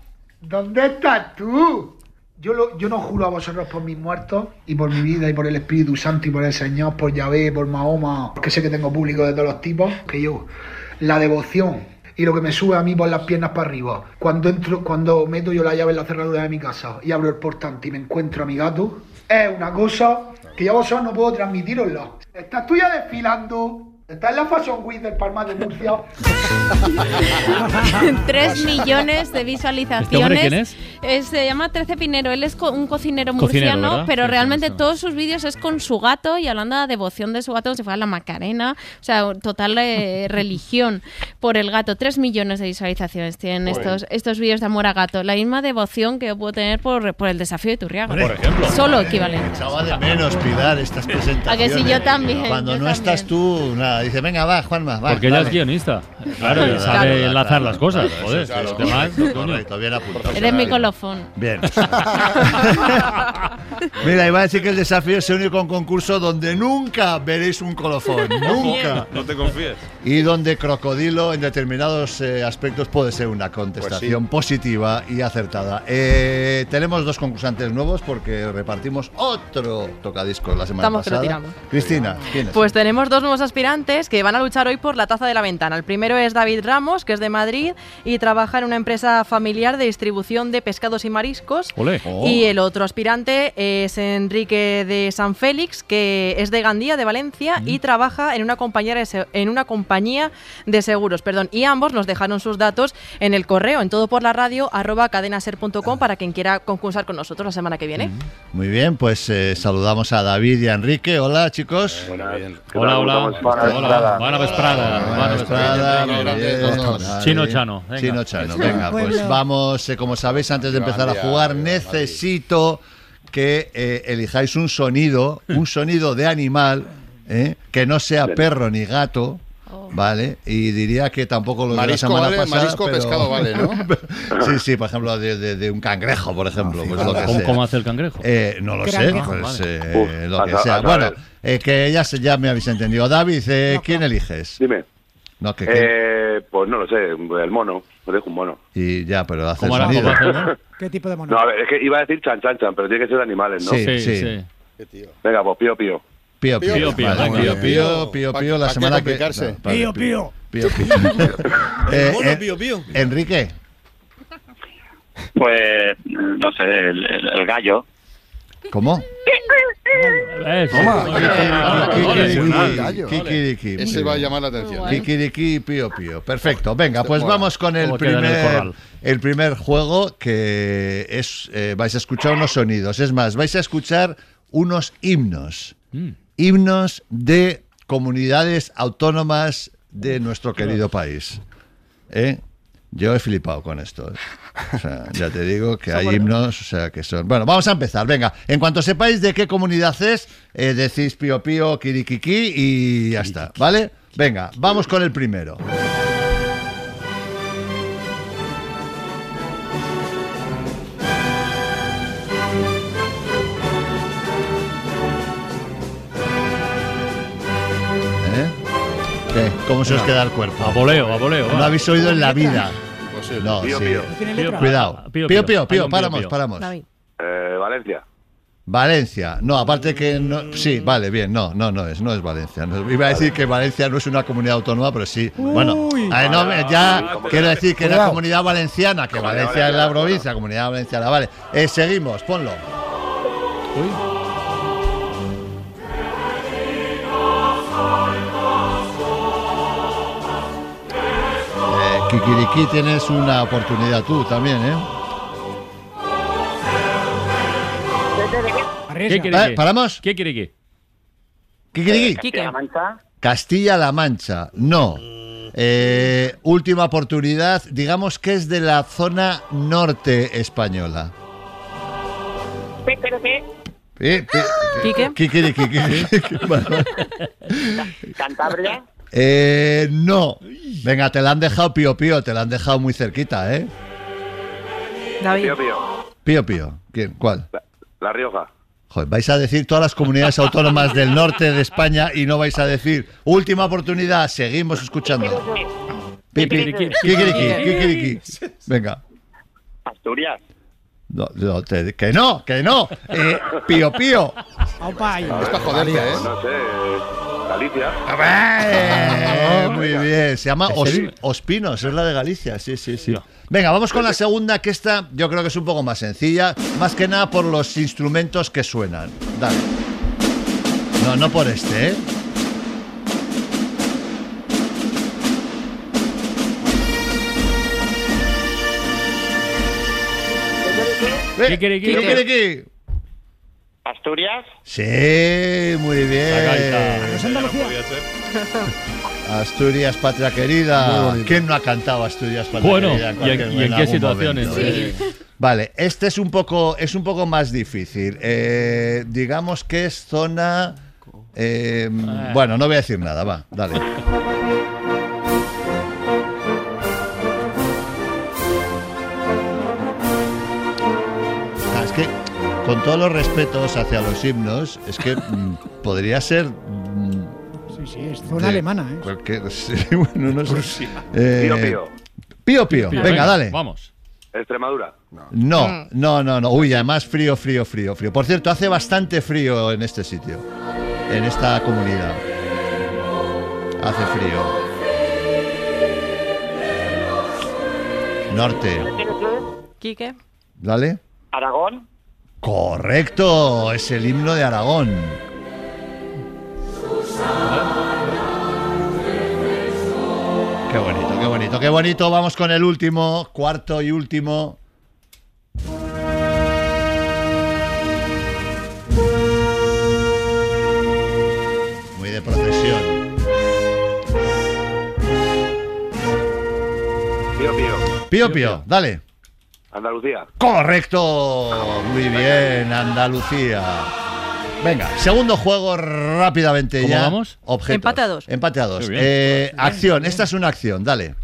¿Dónde estás tú? Yo, lo- yo no juro a vosotros por mis muertos y por mi vida y por el Espíritu Santo y por el Señor, por Yahvé, por Mahoma, porque sé que tengo público de todos los tipos, que yo, la devoción y lo que me sube a mí por las piernas para arriba. Cuando entro, cuando meto yo la llave en la cerradura de mi casa y abro el portante y me encuentro a mi gato, es una cosa que yo a vosotros no puedo transmitiroslo. Estás tú ya desfilando. Estás en la Fashion Week del Palmar de Murcia. 3 millones de visualizaciones. ¿Este hombre quién es? Eh, se llama 13 Pinero. Él es co- un cocinero Cocinero, murciano, ¿verdad? pero Sí, realmente sí. todos sus vídeos es con su gato y hablando de la devoción de su gato como si fuera la Macarena. O sea, total eh, religión por el gato. 3 millones de visualizaciones tienen estos, estos vídeos de amor a gato. La misma devoción que yo puedo tener por, por el desafío de Turriaga. Por ejemplo. Solo equivalente. Echaba de menos, Pilar, estas presentaciones. A que sí, yo también, Cuando yo no estás tú, nada, dice, venga, va, Juanma, va. Porque ella es dale. guionista. Claro, y sabe claro, enlazar claro, las cosas. claro, Joder, los claro. demás, coño. Correcto, bien apuntado. Eres mi colofón. Bien. Mira, iba a decir que el desafío es el único concurso donde nunca veréis un colofón. Nunca. No te confíes. Y donde crocodilo en determinados eh, aspectos puede ser una contestación positiva y acertada. Eh, tenemos dos concursantes nuevos porque repartimos otro tocadiscos la semana Estamos pasada. Cristina, ¿quién es? Pues tenemos dos nuevos aspirantes que van a luchar hoy por la taza de la ventana. El primero es David Ramos, que es de Madrid y trabaja en una empresa familiar de distribución de pescados y mariscos. Olé. Y el otro aspirante es Enrique de San Félix, que es de Gandía, de Valencia, y trabaja en una compañía de, se- en una compañía de seguros. Perdón. Y ambos nos dejaron sus datos en el correo, en todo por la radio, arroba cadenaser.com, para quien quiera concursar con nosotros la semana que viene. Muy bien, pues eh, saludamos a David y a Enrique. Hola, chicos. Hola, hola. Hola, buena vesprada. Buena vesprada. Bien, Chino. Chano. venga. Chino Chano, venga, pues vamos, eh, como sabéis, antes de empezar a jugar, necesito que eh, elijáis un sonido, un sonido de animal, eh, que no sea perro ni gato. ¿Vale? Y diría que tampoco lo de Marisco la semana vale, pasada. marisco, pero- pescado vale, ¿no? sí, sí, por ejemplo, de, de- de un cangrejo, por ejemplo. pues lo que ¿Cómo, sea. cómo hace el cangrejo? Eh, no lo sé, Cangrejo, pues, vale. eh, Uf, lo que a- sea. a Bueno, eh, que ya, se- ya me habéis entendido. David, eh, ¿quién eliges? Dime. No, que, Eh, pues no lo sé, el mono. Me dejo un mono. y ya, pero hace ¿Cómo el hará- sonido. cómo hace, no? ¿Qué tipo de mono? No, a ver, es que iba a decir chan, chan, chan, pero tiene que ser de animales, ¿no? Sí, Sí, sí. sí. Venga, pues pío, pío. Pío, pío, Pío, pío, vale, pío, pío, pío, pío, la semana que... no, Pío, pío. pío. Pío, pío. Eh, eh, pío, pío. Enrique, Pues, no sé, el, el- el gallo. ¿cómo? Ese va a llamar la atención. Kikiriki, pío, pío. Perfecto. Venga, pues vamos con el ¿Cómo queda en el primer, el primer juego que es, eh, vais a escuchar unos sonidos. Es más, vais a escuchar unos himnos. Mm. Himnos de comunidades autónomas de nuestro querido país. ¿Eh? Yo he flipado con esto. O sea, ya te digo que hay himnos, o sea, que son... Bueno, vamos a empezar. Venga, en cuanto sepáis de qué comunidad es, eh, decís pío pío, kirikiki y ya está, ¿vale? Venga, vamos con el primero. ¿Cómo se os queda el cuerpo? A voleo, a voleo, No va. habéis oído en la vida. No, Pío, sí. Cuidado. Pío, Pío, pío. pío, pío, pío. paramos. Eh, Valencia. Valencia. No, aparte que no, sí, vale, bien, no, no, no es, no es Valencia. No- iba a decir que Valencia no es una comunidad autónoma, pero sí. bueno, ay, no, me- ya quiero decir que la Cuidado. comunidad valenciana, que Valencia es la provincia, comunidad valenciana, vale. Eh, seguimos, ponlo. Eh, Kikiriki tienes una oportunidad tú también, ¿eh? ¿Qué quiere Eh, que? ¿Paramos? ¿Qué quiere que? Kikiriki. Quique. Castilla-La Mancha. No. Eh, última oportunidad. Digamos que es de la zona norte española. Eh. Kikiriki. Cantabria. Eh, no. Venga, te la han dejado pío pío, te la han dejado muy cerquita, ¿eh? David. Pío, pío. Pío pío. ¿Quién? ¿Cuál? La Rioja. Joder, vais a decir todas las comunidades autónomas del norte de España y no vais a decir última oportunidad, seguimos escuchando. Kikiriki. Venga. Asturias. No, no, te- que no, que no. Eh, pío pío. Es para joderte, ¿eh? No sé. Galicia. Muy bien. Se llama Os- Ospinos, es la de Galicia. Sí, sí, sí. Venga, vamos con la segunda, que esta yo creo que es un poco más sencilla. Más que nada por los instrumentos que suenan. Dale. No, no por este, ¿eh? Kikiriki. Kikiriki. Asturias. Sí, muy bien. Asturias, patria querida. ¿Quién no ha cantado Asturias, patria Bueno, querida? ¿y en- cualquier- y en qué situaciones? momento, eh? Vale, este es un poco, es un poco más difícil. Eh, digamos que es zona. eh, Ah. bueno, no voy a decir nada, va, dale. con todos los respetos hacia los himnos, es que mm, podría ser. mm, Sí, sí, es zona de alemana, ¿eh? cualquier- sí, bueno, no sé. Eh, Pío, pío. Pío, pío. Venga, dale. Vamos. Extremadura. No, no, no, no. Uy, además frío, frío, frío, frío. Por cierto, hace bastante frío en este sitio, en esta comunidad. Hace frío. Norte. Quique. Dale. Aragón. Correcto, es el himno de Aragón. Qué bonito, qué bonito, qué bonito. Vamos con el último, cuarto y último. Muy de procesión. Pío, pío. Pío, pío, dale. Andalucía. Correcto, muy bien, Andalucía. Venga, segundo juego rápidamente ¿Cómo ya. vamos? Objetos. Empate a dos. Empate a dos. Muy bien. Eh, acción, esta es una acción, dale.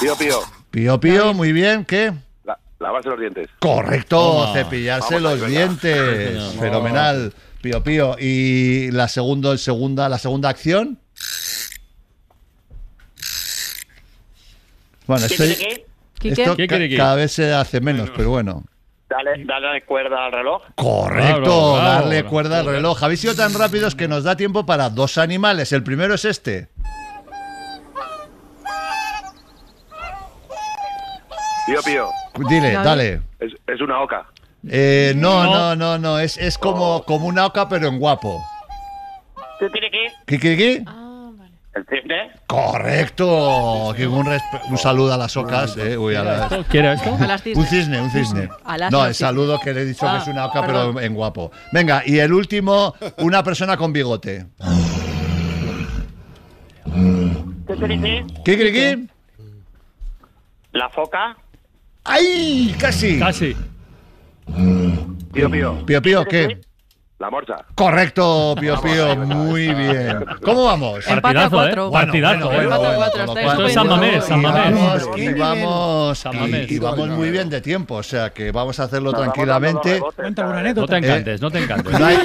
Pío, pío. Pío, pío, muy bien, ¿qué? La, lavarse los dientes. Correcto, Toma. cepillarse Vamos ahí, los venga. dientes. Fenomenal. Pío, pío. Y la segundo, segunda, la segunda acción. Bueno, esto, esto ¿Qué que- cada vez se hace menos, pero bueno. Dale, dale cuerda al reloj. Correcto, darle bravo. cuerda al reloj. Habéis sido tan rápidos que nos da tiempo para dos animales. El primero es este. Pío, pío. Dile, Dale. dale. Es, es una oca. Eh, no, No. no, no, no. Es, es como, como una oca, pero en guapo. Kikiriki. ¿Kikiriki? El cisne. Correcto. Que Un, saludo a las ocas. eh. Uy, a las- ¿Esto? ¿Qué? A las Un cisne, un cisne. A las No, el saludo que le he dicho que Ah, es una oca, perdón. pero en guapo. Venga, y el último, una persona con bigote. Kikiriki. ¿Kikiriki? La foca. ¡Ay! Casi. Casi. Pío, pío. Pío, pío, ¿qué? La morsa. Correcto, Pío Pío, muy bien. ¿Cómo vamos? Partidazo, ¿eh? cuatro. Partidazo, Bueno, ¿eh? bueno, bueno, Esto es San Mamés, San y Mamés. y vamos, y- y vamos muy bien de tiempo, o sea que vamos a hacerlo tranquilamente. ¿sabes? No te anécdota. encantes, no te encantes. No hay,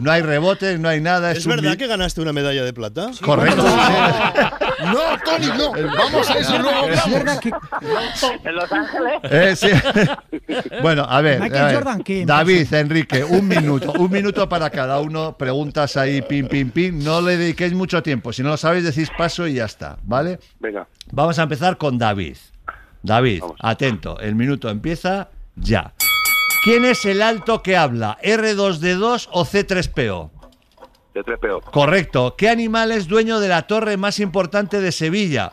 no hay rebotes, no hay nada. Es, ¿Es verdad que ganaste una medalla de plata? Correcto. No, Tony, no. Vamos a eso y luego Es hablamos. verdad que En Los Ángeles. Eh, sí. Bueno, a ver, Michael a ver. Jordan, ¿qué? David, Enrique, un minuto, un minuto para cada uno. Preguntas ahí, pim, pim, pim. No le dediquéis mucho tiempo. Si no lo sabéis, decís paso y ya está, ¿vale? Venga. Vamos a empezar con David. David, Vamos. atento, el minuto empieza ya. ¿Quién es el alto que habla? ¿R2D2 o C3PO? De tres peo. Correcto. ¿Qué animal es dueño de la torre más importante de Sevilla?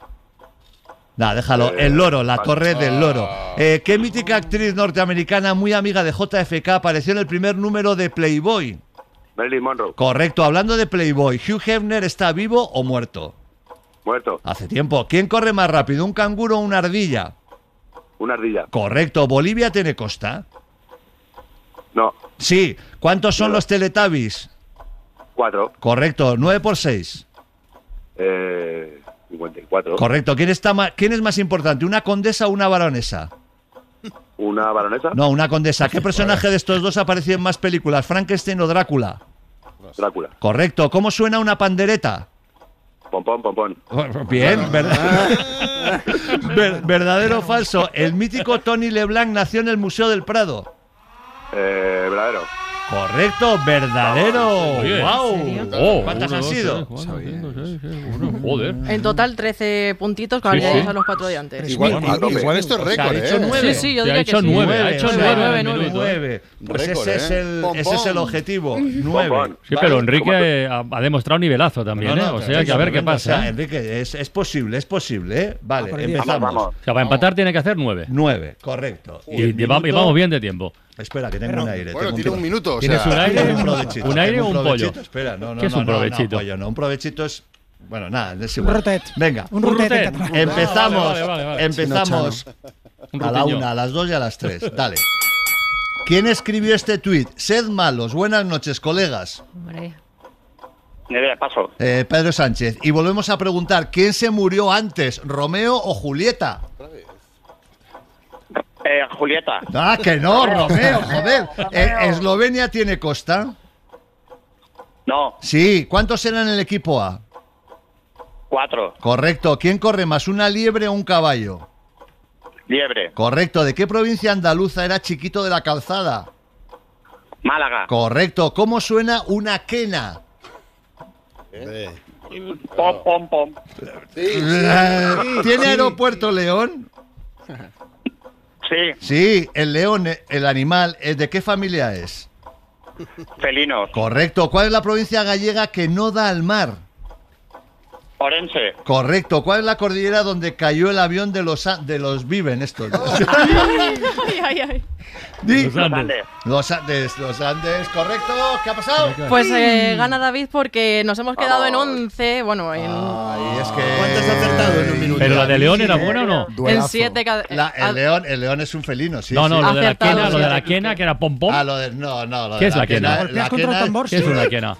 Nah, déjalo. Eh, El loro, la torre del loro. Eh, ¿Qué mítica actriz norteamericana muy amiga de JFK apareció en el primer número de Playboy? Marilyn Monroe. Correcto, hablando de Playboy, ¿Hugh Hefner está vivo o muerto? Muerto. Hace tiempo. ¿Quién corre más rápido, un canguro o una ardilla? Una ardilla. Correcto, ¿Bolivia tiene costa? No. Sí. ¿Cuántos son los Teletubbies? Cuatro. Correcto, 9 por 6. Eh, 54. Correcto. ¿Quién, está ma- ¿Quién es más importante, una condesa o una baronesa? Una baronesa. No, una condesa. ¿Qué personaje de estos dos apareció en más películas, Frankenstein o Drácula? Drácula. Correcto. ¿Cómo suena una pandereta? Pompón, pompón. Bien, ¿verdad? Ver- ¿Verdadero o falso? El mítico Tony LeBlanc nació en el Museo del Prado. Eh, verdadero. Correcto, verdadero. Oye, ¡Wow! Oh, ¿Cuántas uno, han dos, sido? Joder. En total 13 puntitos, habría sí. a los cuatro de antes. Igual, igual esto es récord, ha hecho ¿eh? nueve. Sí, sí, yo diría hecho que sí. nueve, ha hecho Nueve, nueve, nueve, minutos. Nueve. Pues Récord, ese, es ¿eh? el, ese es el objetivo. Nueve. Sí, pero Enrique ha, ha demostrado nivelazo también, No, ¿eh? O sea, que a ver qué tremendo. O sea, pasa. ¿eh? Enrique, es, es posible, es posible, ¿eh? Vale, diez. empezamos. Vamos, vamos. O sea, para empatar tiene que hacer nueve. Nueve, correcto. Y, llevamos bien de tiempo. Espera, que tengo un aire. Bueno, tengo tiene un minuto. O ¿Tienes sea, un aire? Un provechito. ¿Un aire o un pollo? Espera, no, no, ¿Qué es no, un no, provechito? No, pollo, no, un provechito es. Bueno, nada, es Un igual. rotet. Venga, Un Un rotet. empezamos. vale, vale, vale. Empezamos Un a la una, a las dos y a las tres. Dale. ¿Quién escribió este tuit? Sed malos. Buenas noches, colegas. Hombre. Nerea, paso. Eh, Pedro Sánchez. Y volvemos a preguntar: ¿quién se murió antes, Romeo o Julieta? Eh, Julieta. Ah, que no, Romeo, joder. Eh, ¿Eslovenia tiene costa? No. Sí. ¿Cuántos eran en el equipo A? Cuatro. Correcto. ¿Quién corre más, una liebre o un caballo? Liebre. Correcto. ¿De qué provincia andaluza era Chiquito de la Calzada? Málaga. Correcto. ¿Cómo suena una quena? Pom, pom, pom. Eh, ¿Tiene aeropuerto León? Sí. Sí, el león, el animal, eh, ¿de qué familia es? Felinos. Correcto. ¿Cuál es la provincia gallega que no da al mar? Orense. Correcto. ¿Cuál es la cordillera donde cayó el avión de los, a- de los Viven estos? Ay, ay, ay. Di. Los Andes. Los Andes, los Andes, correcto. ¿Qué ha pasado? Pues eh, gana David porque nos hemos quedado en 11, bueno, en, Ay, es que... ¿Cuánto has acertado en un minuto? ¿Pero la de León era buena o no? en 7 cada... La- ah, el, león, el león es un felino, sí. No, no, sí. lo de la Acertado, quena, lo de la quena, que era pom pom. Ah, lo de, no, no, lo ¿Qué de es la quena? La Golpeas contra el quena- tambor. ¿Qué es una quena?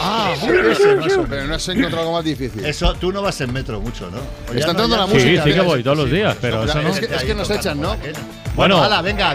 Ah, ese, no sé. Pero no has encontrado algo más difícil. Eso, tú no vas en metro mucho, ¿no? O ya Está no, entrando ya la no. Sí, música. sí que voy todos los días, pero eso no. es, que, es que nos echan, ¿no? Bueno, Bueno, hala, venga,